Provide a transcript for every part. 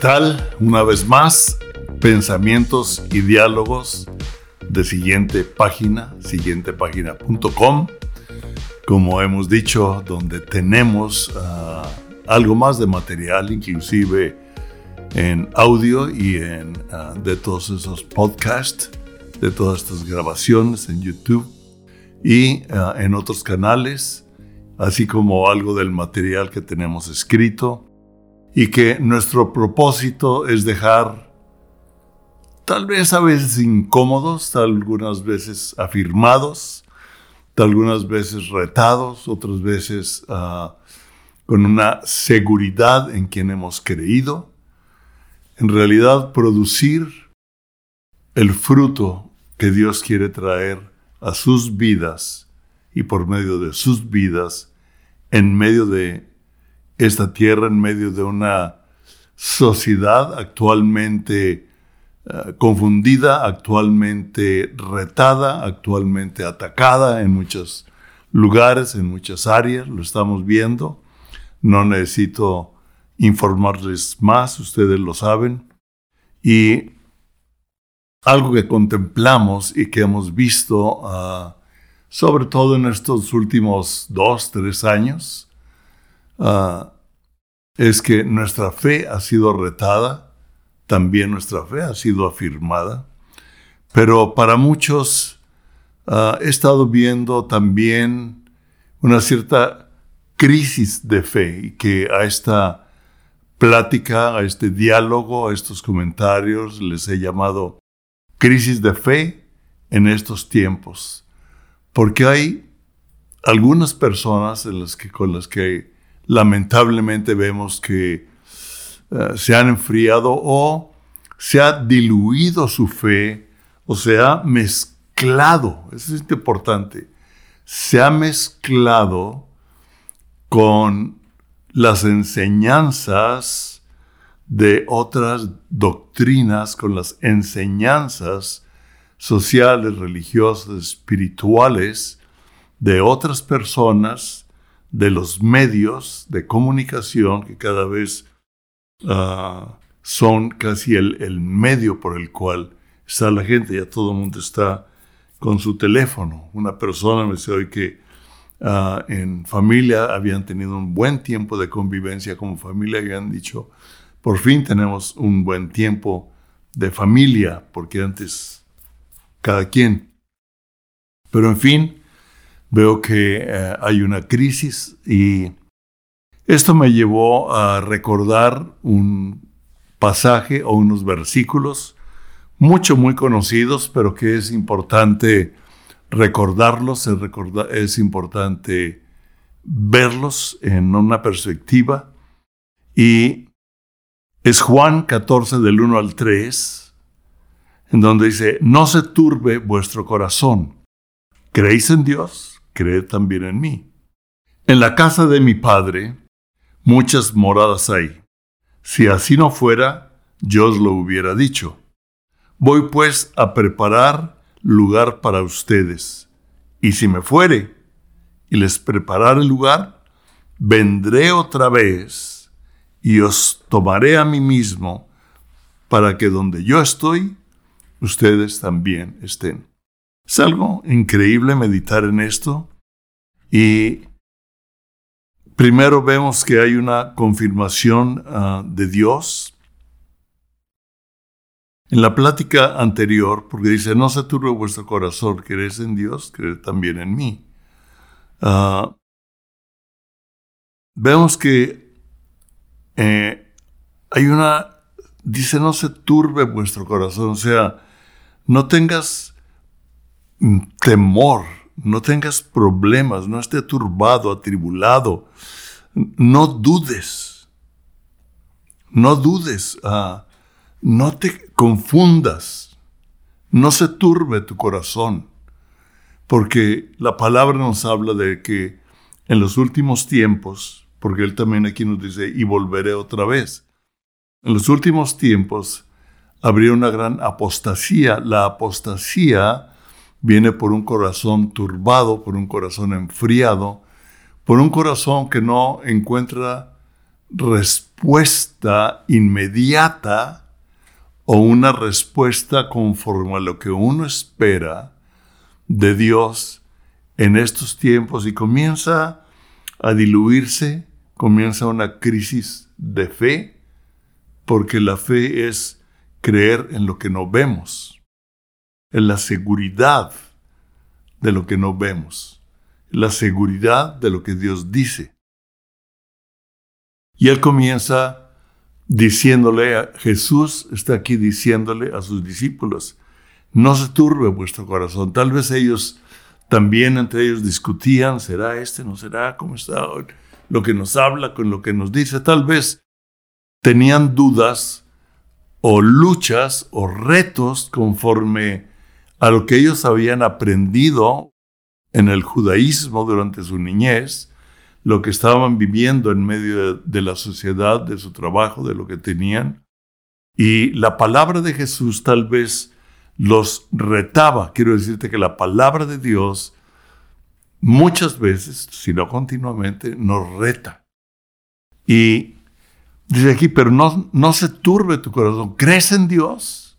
tal? Una vez más, pensamientos y diálogos de siguiente página, siguientepágina.com, como hemos dicho, donde tenemos uh, algo más de material, inclusive en audio y en uh, de todos esos podcasts, de todas estas grabaciones en YouTube y uh, en otros canales, así como algo del material que tenemos escrito y que nuestro propósito es dejar tal vez a veces incómodos, algunas veces afirmados, algunas veces retados, otras veces uh, con una seguridad en quien hemos creído, en realidad producir el fruto que Dios quiere traer a sus vidas y por medio de sus vidas en medio de esta tierra en medio de una sociedad actualmente uh, confundida, actualmente retada, actualmente atacada en muchos lugares, en muchas áreas, lo estamos viendo. No necesito informarles más, ustedes lo saben. Y algo que contemplamos y que hemos visto, uh, sobre todo en estos últimos dos, tres años, uh, es que nuestra fe ha sido retada, también nuestra fe ha sido afirmada, pero para muchos uh, he estado viendo también una cierta crisis de fe que a esta plática, a este diálogo, a estos comentarios les he llamado crisis de fe en estos tiempos, porque hay algunas personas en las que, con las que lamentablemente vemos que uh, se han enfriado o se ha diluido su fe o se ha mezclado, eso es importante, se ha mezclado con las enseñanzas de otras doctrinas, con las enseñanzas sociales, religiosas, espirituales de otras personas de los medios de comunicación que cada vez uh, son casi el, el, medio por el cual está la gente, ya todo el mundo está con su teléfono. Una persona me dice hoy que uh, en familia habían tenido un buen tiempo de convivencia como familia y habían dicho, por fin tenemos un buen tiempo de familia, porque antes cada quien. Pero en fin, veo que eh, hay una crisis y esto me llevó a recordar un pasaje o unos versículos mucho, muy conocidos, pero que es importante recordarlos, es, es importante verlos en una perspectiva. Y es Juan 14 del 1 al 3, en donde dice, no se turbe vuestro corazón. ¿Creéis en Dios? Creed también en mí. En la casa de mi Padre muchas moradas hay. Si así no fuera, yo os lo hubiera dicho. Voy pues a preparar lugar para ustedes. Y si me fuere y les preparare lugar, vendré otra vez y os tomaré a mí mismo para que donde yo estoy, ustedes también estén. Es algo increíble meditar en esto y primero vemos que hay una confirmación uh, de Dios. En la plática anterior, porque dice, no se turbe vuestro corazón, crees en Dios, creed también en mí. Uh, vemos que eh, hay una, dice, no se turbe vuestro corazón, o sea, no tengas temor, no tengas problemas, no esté turbado, atribulado, no dudes, no dudes, uh, no te confundas, no se turbe tu corazón, porque la palabra nos habla de que en los últimos tiempos, porque él también aquí nos dice, y volveré otra vez, en los últimos tiempos habría una gran apostasía, la apostasía, viene por un corazón turbado, por un corazón enfriado, por un corazón que no encuentra respuesta inmediata o una respuesta conforme a lo que uno espera de Dios en estos tiempos. Y comienza a diluirse, comienza una crisis de fe, porque la fe es creer en lo que no vemos, en la seguridad de lo que no vemos, la seguridad de lo que Dios dice. Y él comienza diciéndole, a, Jesús está aquí diciéndole a sus discípulos, no se turbe vuestro corazón. Tal vez ellos también entre ellos discutían, ¿será este? ¿No será? ¿Cómo está? Lo que nos habla con lo que nos dice. Tal vez tenían dudas o luchas o retos conforme a lo que ellos habían aprendido en el judaísmo durante su niñez, lo que estaban viviendo en medio de, la sociedad, de su trabajo, de lo que tenían. Y la palabra de Jesús tal vez los retaba. Quiero decirte que la palabra de Dios muchas veces, si no continuamente, nos reta. Y dice aquí, pero no, no se turbe tu corazón, crees en Dios.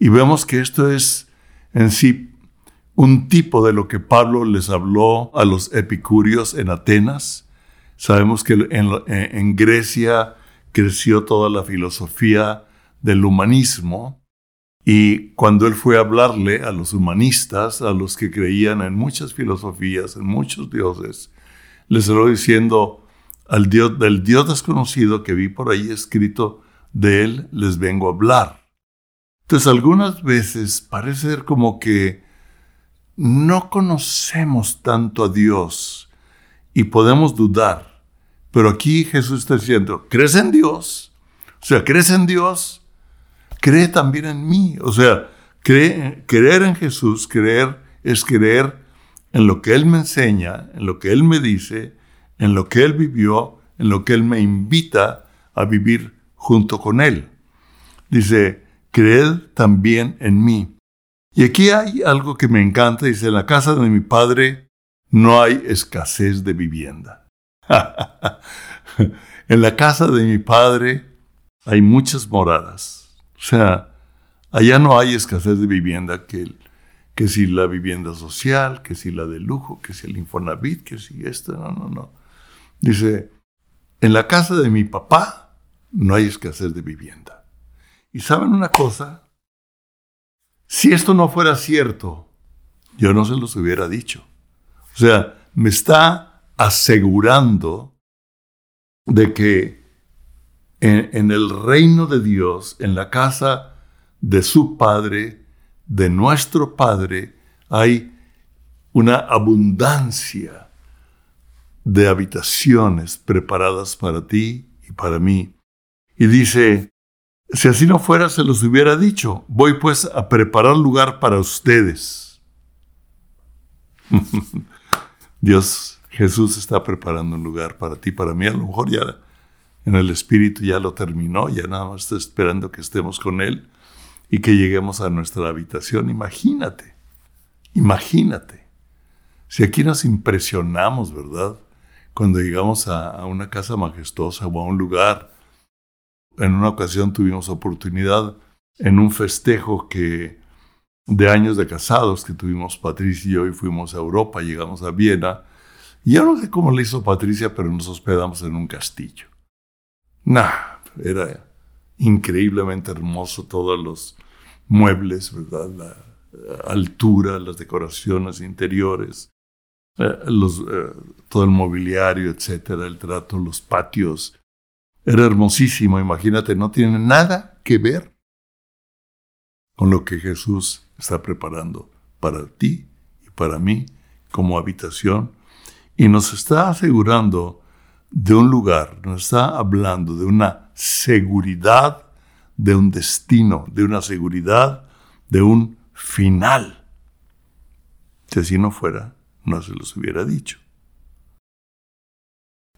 Y vemos que esto es en sí un tipo de lo que Pablo les habló a los epicúreos en Atenas. Sabemos que en, Grecia creció toda la filosofía del humanismo y cuando él fue a hablarle a los humanistas, a los que creían en muchas filosofías, en muchos dioses, les habló diciendo, al Dios, del Dios desconocido que vi por ahí escrito, de él les vengo a hablar. Entonces algunas veces parece ser como que no conocemos tanto a Dios y podemos dudar. Pero aquí Jesús está diciendo, ¿crees en Dios? O sea, ¿crees en Dios? Cree también en mí. O sea, creer en Jesús, creer es creer en lo que Él me enseña, en lo que Él me dice, en lo que Él vivió, en lo que Él me invita a vivir junto con Él. Dice, creed también en mí. Y aquí hay algo que me encanta, dice, en la casa de mi padre no hay escasez de vivienda. en la casa de mi padre hay muchas moradas. O sea, allá no hay escasez de vivienda que, si la vivienda social, que si la de lujo, que si el Infonavit, que si esto, no, no, no. Dice, en la casa de mi papá no hay escasez de vivienda. Y saben una cosa, si esto no fuera cierto, yo no se los hubiera dicho. O sea, me está asegurando de que en, el reino de Dios, en la casa de su Padre, de nuestro Padre, hay una abundancia de habitaciones preparadas para ti y para mí. Y dice, si así no fuera, se los hubiera dicho, voy pues a preparar lugar para ustedes. Dios, Jesús está preparando un lugar para ti, para mí. A lo mejor ya en el Espíritu ya lo terminó, ya nada más está esperando que estemos con Él y que lleguemos a nuestra habitación. Imagínate, imagínate. Si aquí nos impresionamos, ¿verdad? Cuando llegamos a, a una casa majestuosa o a un lugar en una ocasión tuvimos oportunidad en un festejo que de años de casados que tuvimos Patricia y yo y fuimos a Europa, llegamos a Viena. Y yo no sé cómo le hizo Patricia, pero nos hospedamos en un castillo. Nah, era increíblemente hermoso todos los muebles, ¿verdad? La altura, las decoraciones interiores, eh, eh, todo el mobiliario, etcétera, el trato, los patios era hermosísimo, imagínate, no tiene nada que ver con lo que Jesús está preparando para ti y para mí como habitación y nos está asegurando de un lugar, nos está hablando de una seguridad, de un destino, de una seguridad, de un final. Si así no fuera, no se los hubiera dicho.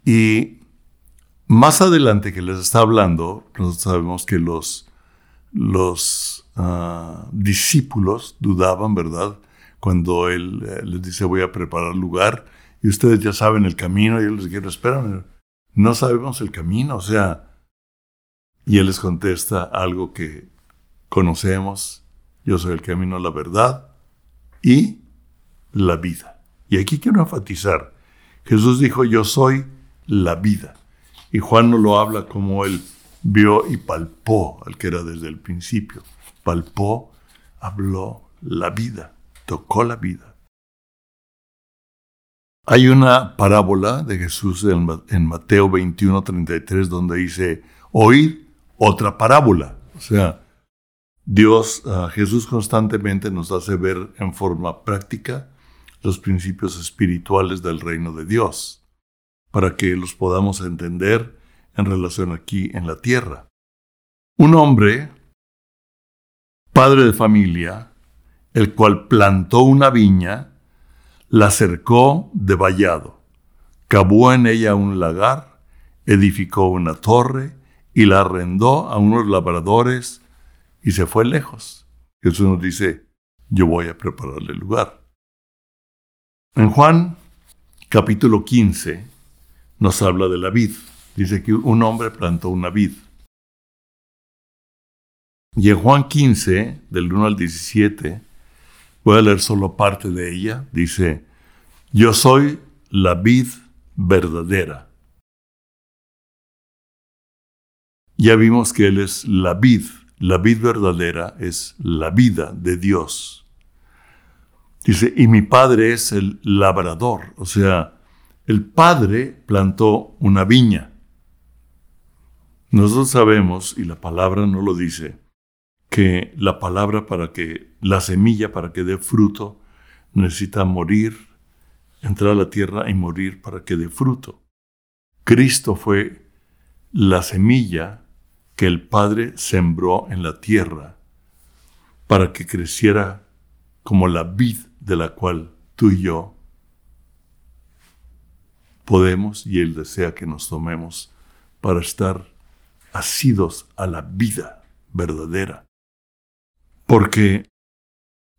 Y más adelante que les está hablando, nosotros sabemos que los, los ah, discípulos dudaban, ¿verdad? Cuando él eh, les dice voy a preparar lugar y ustedes ya saben el camino y él les dice, espérame, no sabemos el camino, o sea, y él les contesta algo que conocemos, yo soy el camino, la verdad y la vida. Y aquí quiero enfatizar, Jesús dijo, yo soy la vida. Y Juan no lo habla como él vio y palpó al que era desde el principio. Palpó, habló la vida, tocó la vida. Hay una parábola de Jesús en Mateo 21, 33, donde dice, oíd otra parábola. O sea, Dios, ah, Jesús constantemente nos hace ver en forma práctica los principios espirituales del reino de Dios, para que los podamos entender en relación aquí en la tierra. Un hombre, padre de familia, el cual plantó una viña, la cercó de vallado, cavó en ella un lagar, edificó una torre y la arrendó a unos labradores y se fue lejos. Jesús nos dice, yo voy a prepararle lugar. En Juan capítulo 15 nos habla de la vid. Dice que un hombre plantó una vid. Y en Juan 15, del 1 al 17, voy a leer solo parte de ella. Dice, yo soy la vid verdadera. Ya vimos que Él es la vid. La vid verdadera es la vida de Dios. Dice, y mi padre es el labrador, o sea, el padre plantó una viña. Nosotros sabemos, y la palabra no lo dice, que la palabra para que, la semilla para que dé fruto, necesita morir, entrar a la tierra y morir para que dé fruto. Cristo fue la semilla que el Padre sembró en la tierra para que creciera como la vid de la cual tú y yo podemos y Él desea que nos tomemos para estar asidos a la vida verdadera. Porque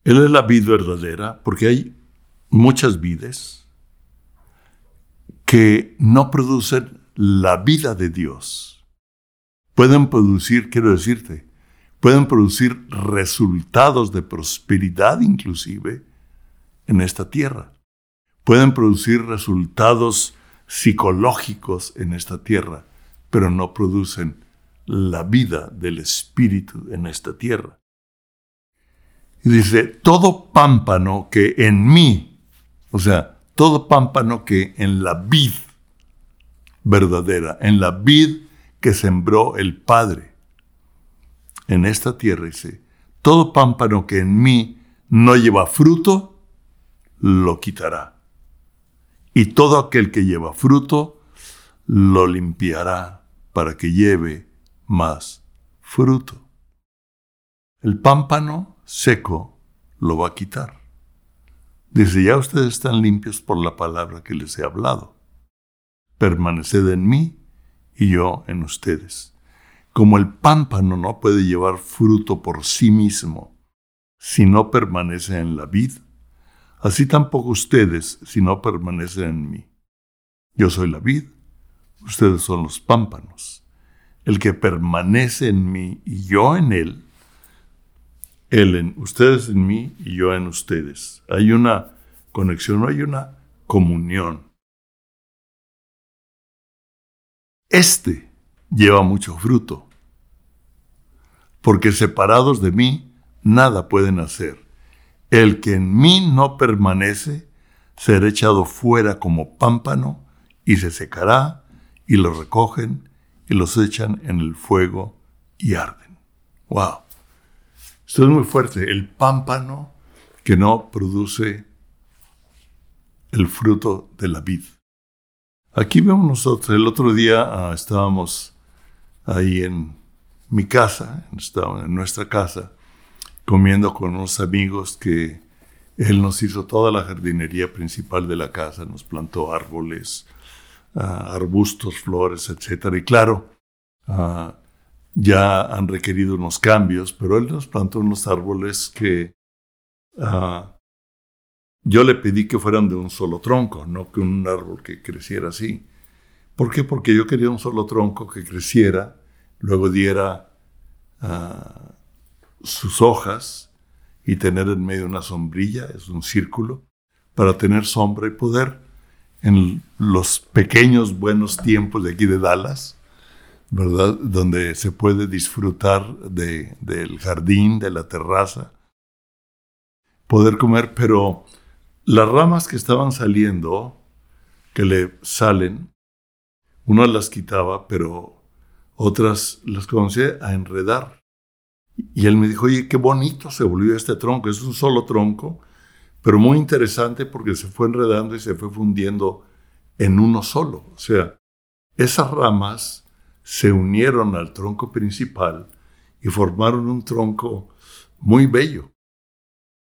Él es la vid verdadera, porque hay muchas vides que no producen la vida de Dios. Pueden producir, quiero decirte, pueden producir resultados de prosperidad inclusive, en esta tierra. Pueden producir resultados psicológicos en esta tierra, pero no producen la vida del espíritu en esta tierra. Y dice, todo pámpano que en mí, o sea, todo pámpano que en la vid verdadera, en la vid que sembró el Padre, en esta tierra, dice, todo pámpano que en mí no lleva fruto, lo quitará. Y todo aquel que lleva fruto, lo limpiará para que lleve más fruto. El pámpano seco lo va a quitar. Dice, ya ustedes están limpios por la palabra que les he hablado. Permaneced en mí y yo en ustedes. Como el pámpano no puede llevar fruto por sí mismo si no permanece en la vid, Así tampoco ustedes si no permanecen en mí. Yo soy la vid, ustedes son los pámpanos. El que permanece en mí y yo en él, él en ustedes en mí y yo en ustedes. Hay una conexión, hay una comunión. Este lleva mucho fruto, porque separados de mí nada pueden hacer. El que en mí no permanece será echado fuera como pámpano y se secará y lo recogen y los echan en el fuego y arden. ¡Wow! Esto es muy fuerte. El pámpano que no produce el fruto de la vid. Aquí vemos nosotros, el otro día ah, estábamos ahí en mi casa, en nuestra casa, comiendo con unos amigos que él nos hizo toda la jardinería principal de la casa, nos plantó árboles, ah, arbustos, flores, etc. Y claro, ah, ya han requerido unos cambios, pero él nos plantó unos árboles que ah, yo le pedí que fueran de un solo tronco, no que un árbol que creciera así. ¿Por qué? Porque yo quería un solo tronco que creciera, luego diera sus hojas y tener en medio una sombrilla, es un círculo, para tener sombra y poder en los pequeños buenos tiempos de aquí de Dallas, ¿verdad? Donde se puede disfrutar de, del jardín, de la terraza, poder comer, pero las ramas que estaban saliendo, que le salen, uno las quitaba, pero otras las comencé a enredar. Y él me dijo, oye, qué bonito se volvió este tronco, es un solo tronco, pero muy interesante porque se fue enredando y se fue fundiendo en uno solo. O sea, esas ramas se unieron al tronco principal y formaron un tronco muy bello.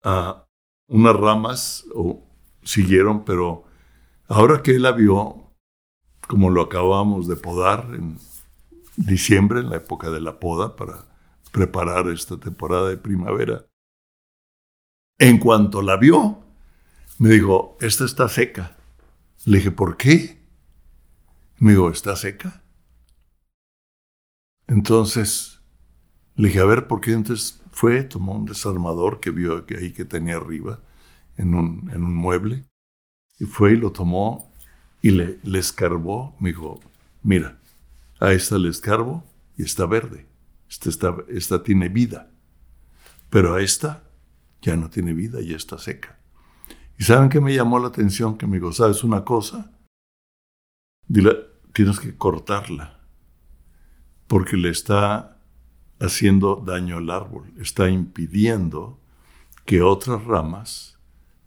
Ah, unas ramas siguieron, pero ahora que él la vio, como lo acabamos de podar en diciembre, en la época de la poda, para preparar esta temporada de primavera, en cuanto la vio, me dijo, esta está seca. Le dije, ¿por qué? Me dijo, ¿está seca? Entonces, le dije, a ver, ¿por qué? Entonces fue, tomó un desarmador que vio que ahí que tenía arriba, en un, en un mueble, y fue y lo tomó y le, le escarbó. Me dijo, mira, a esta le escarbo y está verde. Esta, está, esta tiene vida. Pero esta ya no tiene vida, y está seca. ¿Y saben qué me llamó la atención? Que me dijo, ¿sabes una cosa? Dile, tienes que cortarla, porque le está haciendo daño al árbol, está impidiendo que otras ramas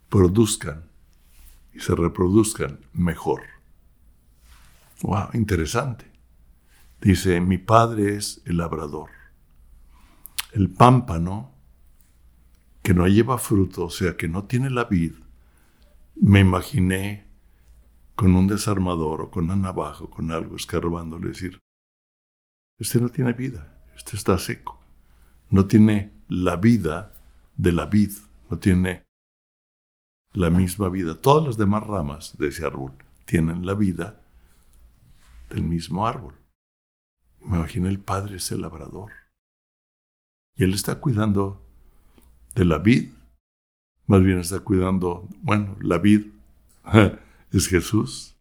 produzcan y se reproduzcan mejor. Wow, interesante. Dice, mi padre es el labrador. El pámpano que no lleva fruto, o sea, que no tiene la vid, me imaginé con un desarmador o con una navaja o con algo escarbándole decir, este no tiene vida, este está seco, no tiene la vida de la vid, no tiene la misma vida. Todas las demás ramas de ese árbol tienen la vida del mismo árbol. Me imaginé el padre es el labrador. Y él está cuidando de la vid. Más bien está cuidando, bueno, la vid es Jesús.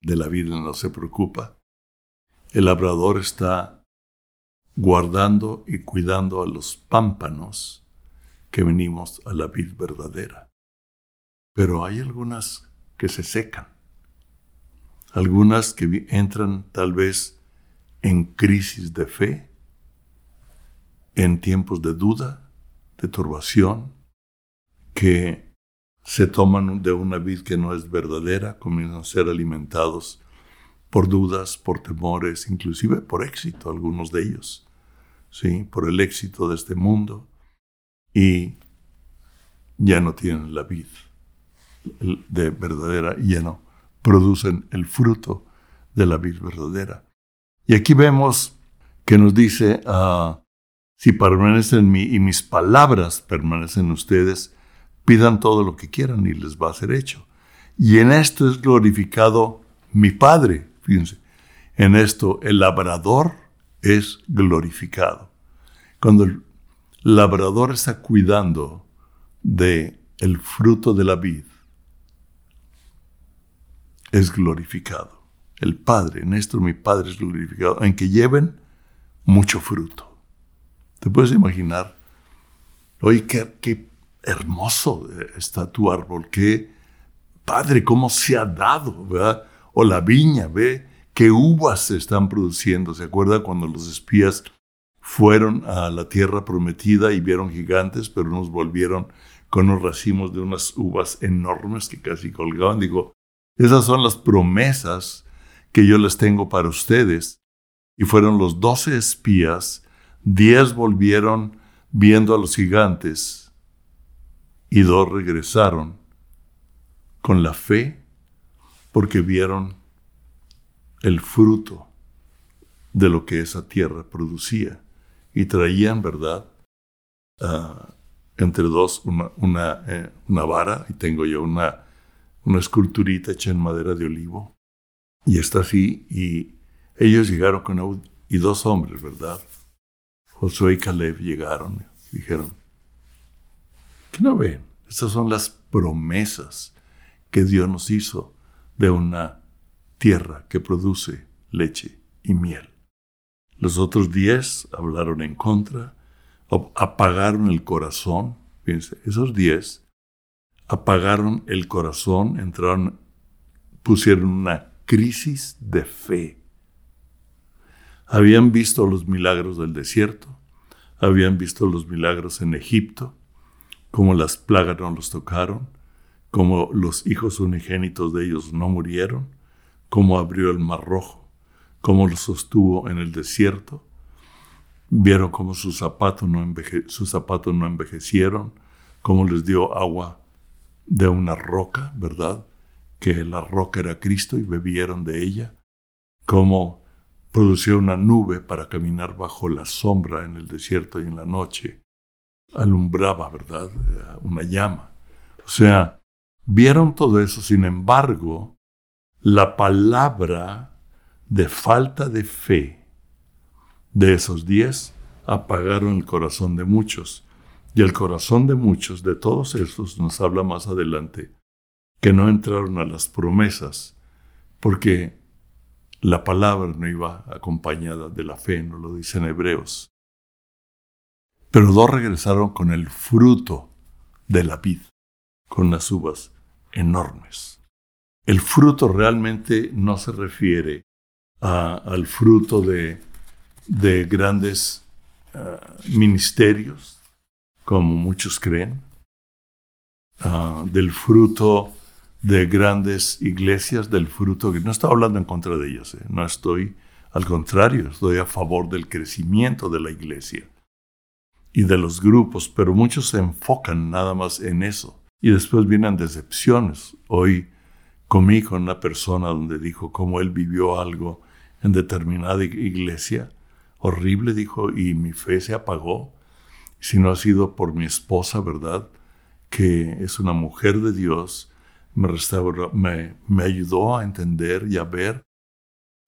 De la vida no se preocupa. El labrador está guardando y cuidando a los pámpanos que venimos a la vid verdadera. Pero hay algunas que se secan, algunas que entran tal vez en crisis de fe, en tiempos de duda, de turbación, que se toman de una vid que no es verdadera, comienzan a ser alimentados por dudas, por temores, inclusive por éxito, algunos de ellos, ¿sí? por el éxito de este mundo, y ya no tienen la vid de verdadera, ya producen el fruto de la vid verdadera. Y aquí vemos que nos dice, uh, si permanecen en mí y mis palabras permanecen en ustedes, pidan todo lo que quieran y les va a ser hecho. Y en esto es glorificado mi Padre. Fíjense, en esto el labrador es glorificado. Cuando el labrador está cuidando de el fruto de la vid, es glorificado. El Padre, en esto mi Padre es glorificado, en que lleven mucho fruto. ¿Te puedes imaginar? Oye, qué, hermoso está tu árbol, qué padre, cómo se ha dado, ¿verdad? O la viña, ve qué uvas se están produciendo. ¿Se acuerda cuando los espías fueron a la tierra prometida y vieron gigantes, pero nos volvieron con unos racimos de unas uvas enormes que casi colgaban? Digo, esas son las promesas que yo les tengo para ustedes. Y fueron los doce espías Diez volvieron viendo a los gigantes y dos regresaron con la fe porque vieron el fruto de lo que esa tierra producía y traían, ¿verdad? Ah, entre dos una, eh, una, vara y tengo yo una, una esculturita hecha en madera de olivo Y está así, y ellos llegaron con y dos hombres, ¿verdad? Josué y Caleb llegaron y dijeron, ¿qué no ven? Estas son las promesas que Dios nos hizo de una tierra que produce leche y miel. Los otros diez hablaron en contra, apagaron el corazón. Fíjense, esos diez apagaron el corazón, entraron, pusieron una crisis de fe. Habían visto los milagros del desierto, habían visto los milagros en Egipto, como las plagas no los tocaron, como los hijos unigénitos de ellos no murieron, como abrió el mar rojo, como los sostuvo en el desierto. Vieron cómo sus zapatos no, sus zapatos no envejecieron, cómo les dio agua de una roca, ¿verdad? Que la roca era Cristo y bebieron de ella. Cómo produció una nube para caminar bajo la sombra en el desierto y en la noche. Alumbraba, ¿verdad? Una llama. O sea, vieron todo eso, sin embargo, la palabra de falta de fe de esos diez apagaron el corazón de muchos. Y el corazón de muchos, de todos estos, nos habla más adelante, que no entraron a las promesas, porque la palabra no iba acompañada de la fe, no lo dicen hebreos. Pero dos regresaron con el fruto de la vid, con las uvas enormes. El fruto realmente no se refiere al fruto de, grandes ah, ministerios, como muchos creen, ah, del fruto de grandes iglesias, del fruto que no estoy hablando en contra de ellos, eh, no estoy, al contrario, estoy a favor del crecimiento de la iglesia y de los grupos, pero muchos se enfocan nada más en eso. Y después vienen decepciones. Hoy comí con una persona donde dijo cómo él vivió algo en determinada iglesia. Horrible, dijo, y mi fe se apagó. Si no ha sido por mi esposa, ¿verdad? Que es una mujer de Dios, me, me ayudó a entender y a ver.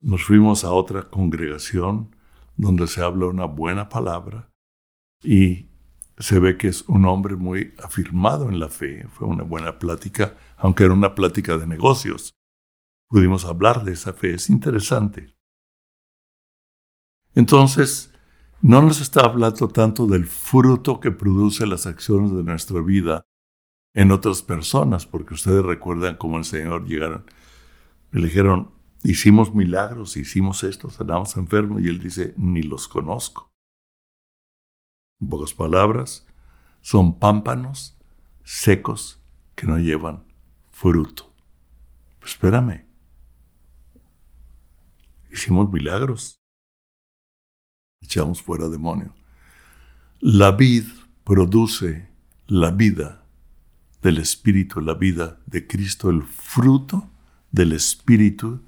Nos fuimos a otra congregación donde se habla una buena palabra y se ve que es un hombre muy afirmado en la fe. Fue una buena plática, aunque era una plática de negocios. Pudimos hablar de esa fe, es interesante. Entonces, no nos está hablando tanto del fruto que produce las acciones de nuestra vida en otras personas, porque ustedes recuerdan cómo el Señor llegaron, le dijeron, hicimos milagros, hicimos esto, sanamos enfermos, y Él dice, ni los conozco. En pocas palabras, son pámpanos secos que no llevan fruto. Pues espérame. Hicimos milagros. Echamos fuera demonios. La vid produce la vida del Espíritu, la vida de Cristo, el fruto del Espíritu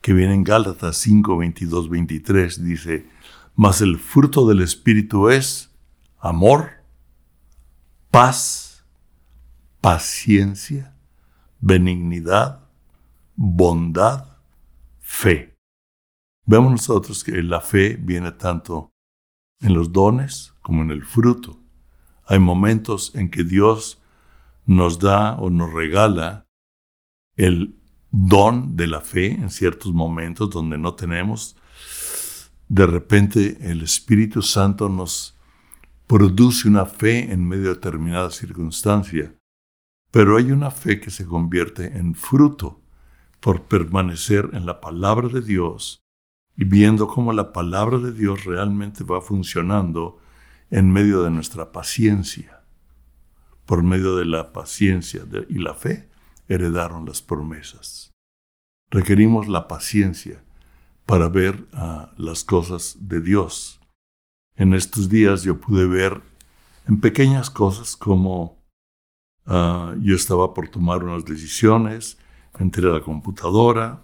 que viene en Gálatas 5, 22, 23. Dice, mas el fruto del Espíritu es amor, paz, paciencia, benignidad, bondad, fe. Vemos nosotros que la fe viene tanto en los dones como en el fruto. Hay momentos en que Dios nos da o nos regala el don de la fe en ciertos momentos donde no tenemos. De repente el Espíritu Santo nos produce una fe en medio de determinada circunstancia, pero hay una fe que se convierte en fruto por permanecer en la palabra de Dios y viendo cómo la palabra de Dios realmente va funcionando en medio de nuestra paciencia. Por medio de la paciencia y la fe heredaron las promesas. Requerimos la paciencia para ver ah, las cosas de Dios en estos días yo pude ver en pequeñas cosas como ah, yo estaba por tomar unas decisiones, entré a la computadora,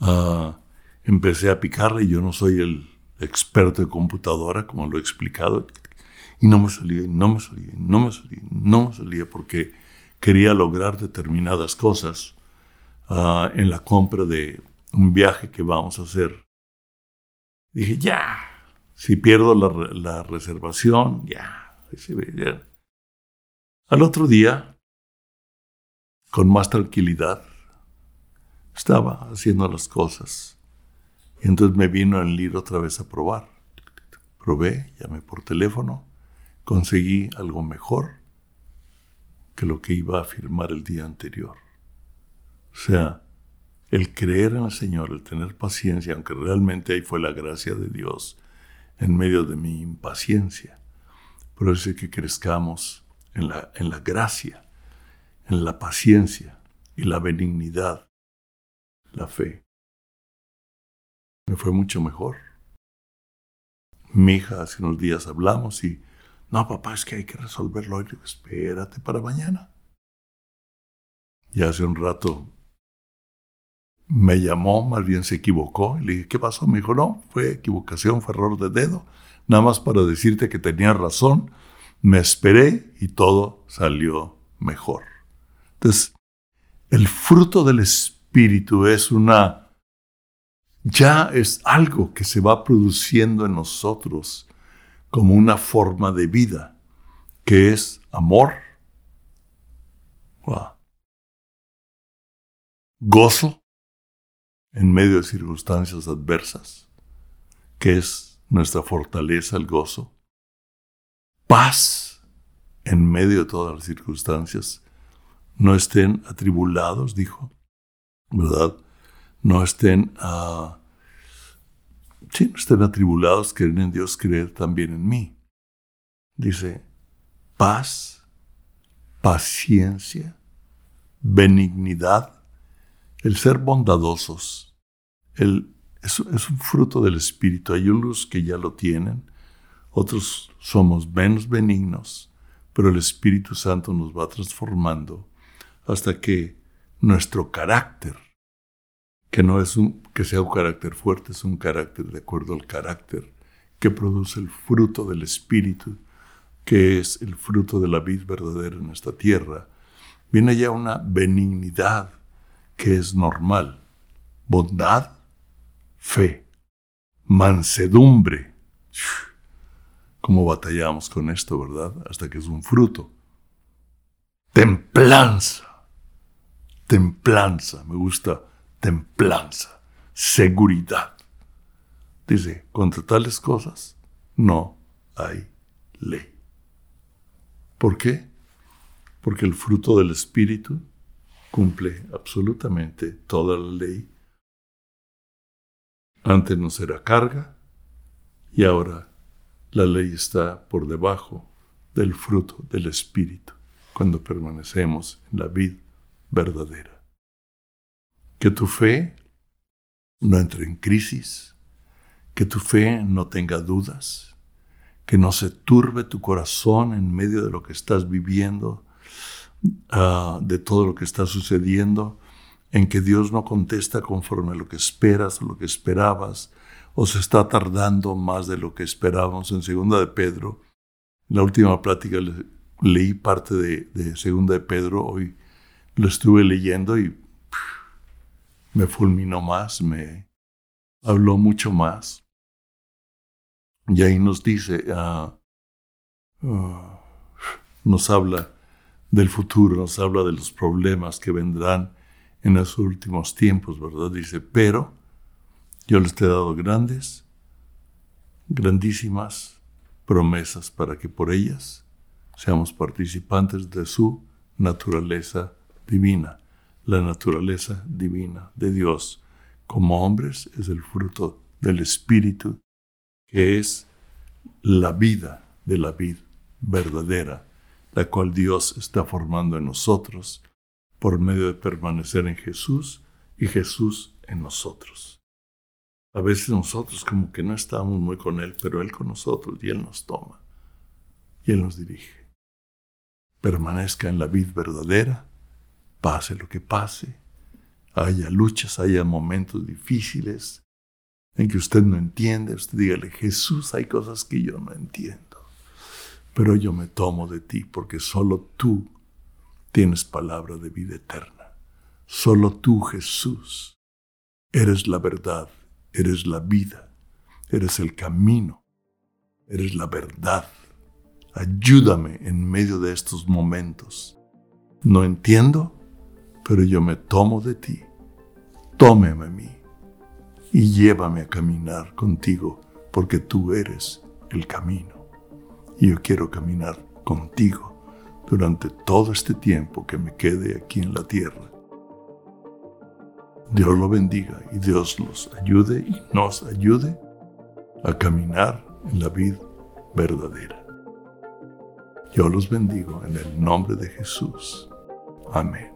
ah, empecé a picarle, yo no soy el experto de computadora, como lo he explicado, y no me salía, no me salía, no me salía, no me salía, porque quería lograr determinadas cosas ah, en la compra de un viaje que vamos a hacer. Dije, ya, si pierdo la, reservación, ya, ya. Al otro día, con más tranquilidad, estaba haciendo las cosas. Y entonces me vino el libro otra vez a probar. Probé, llamé por teléfono, conseguí algo mejor que lo que iba a firmar el día anterior. O sea, el creer en el Señor, el tener paciencia, aunque realmente ahí fue la gracia de Dios en medio de mi impaciencia. Pero es que crezcamos en la, en la gracia, en la paciencia y la benignidad, la fe. Me fue mucho mejor. Mi hija hace unos días hablamos y, no, papá, es que hay que resolverlo hoy. espérate para mañana. Y hace un rato me llamó, más bien se equivocó. Le dije, ¿qué pasó? Me dijo, no, fue equivocación, fue error de dedo. Nada más para decirte que tenía razón. Me esperé y todo salió mejor. Entonces, el fruto del Espíritu es una, ya es algo que se va produciendo en nosotros como una forma de vida, que es amor, gozo, en medio de circunstancias adversas, que es nuestra fortaleza, el gozo, paz en medio de todas las circunstancias. No estén atribulados, dijo, ¿verdad? No estén, uh, sí, no estén atribulados, creen en Dios, creer también en mí. Dice, paz, paciencia, benignidad, el ser bondadosos, el, es, es, un fruto del Espíritu. Hay unos que ya lo tienen, otros somos menos benignos, pero el Espíritu Santo nos va transformando hasta que nuestro carácter, que no es un, que sea un carácter fuerte, es un carácter de acuerdo al carácter que produce el fruto del Espíritu, que es el fruto de la vid verdadera en esta tierra, viene ya una benignidad que es normal. Bondad, fe, mansedumbre. ¿Cómo batallamos con esto, verdad? Hasta que es un fruto. Templanza. Templanza. Me gusta templanza. Seguridad. Dice, contra tales cosas no hay ley. ¿Por qué? Porque el fruto del Espíritu cumple absolutamente toda la ley. Antes nos era carga y ahora la ley está por debajo del fruto del Espíritu cuando permanecemos en la vida verdadera. Que tu fe no entre en crisis, que tu fe no tenga dudas, que no se turbe tu corazón en medio de lo que estás viviendo, Ah, de todo lo que está sucediendo, en que Dios no contesta conforme a lo que esperas lo que esperabas, o se está tardando más de lo que esperábamos. En Segunda de Pedro, la última plática leí parte de, Segunda de Pedro, hoy lo estuve leyendo y me fulminó más, me habló mucho más. Y ahí nos dice, ah, nos habla del futuro, nos habla de los problemas que vendrán en los últimos tiempos, ¿verdad? Dice, pero yo les he dado grandes, grandísimas promesas para que por ellas seamos participantes de su naturaleza divina. La naturaleza divina de Dios como hombres es el fruto del Espíritu, que es la vida de la vida verdadera la cual Dios está formando en nosotros por medio de permanecer en Jesús y Jesús en nosotros. A veces nosotros como que no estamos muy con Él, pero Él con nosotros y Él nos toma y Él nos dirige. Permanezca en la vida verdadera, pase lo que pase, haya luchas, haya momentos difíciles en que usted no entiende, usted dígale, Jesús, hay cosas que yo no entiendo pero yo me tomo de ti porque solo tú tienes palabra de vida eterna. Solo tú, Jesús, Eres la verdad, eres la vida, eres el camino, eres la verdad. Ayúdame en medio de estos momentos. No entiendo, pero yo me tomo de ti. Tómeme a mí y llévame a caminar contigo, porque tú eres el camino. Y yo quiero caminar contigo durante todo este tiempo que me quede aquí en la tierra. Dios lo bendiga y Dios los ayude y nos ayude a caminar en la vida verdadera. Yo los bendigo en el nombre de Jesús. Amén.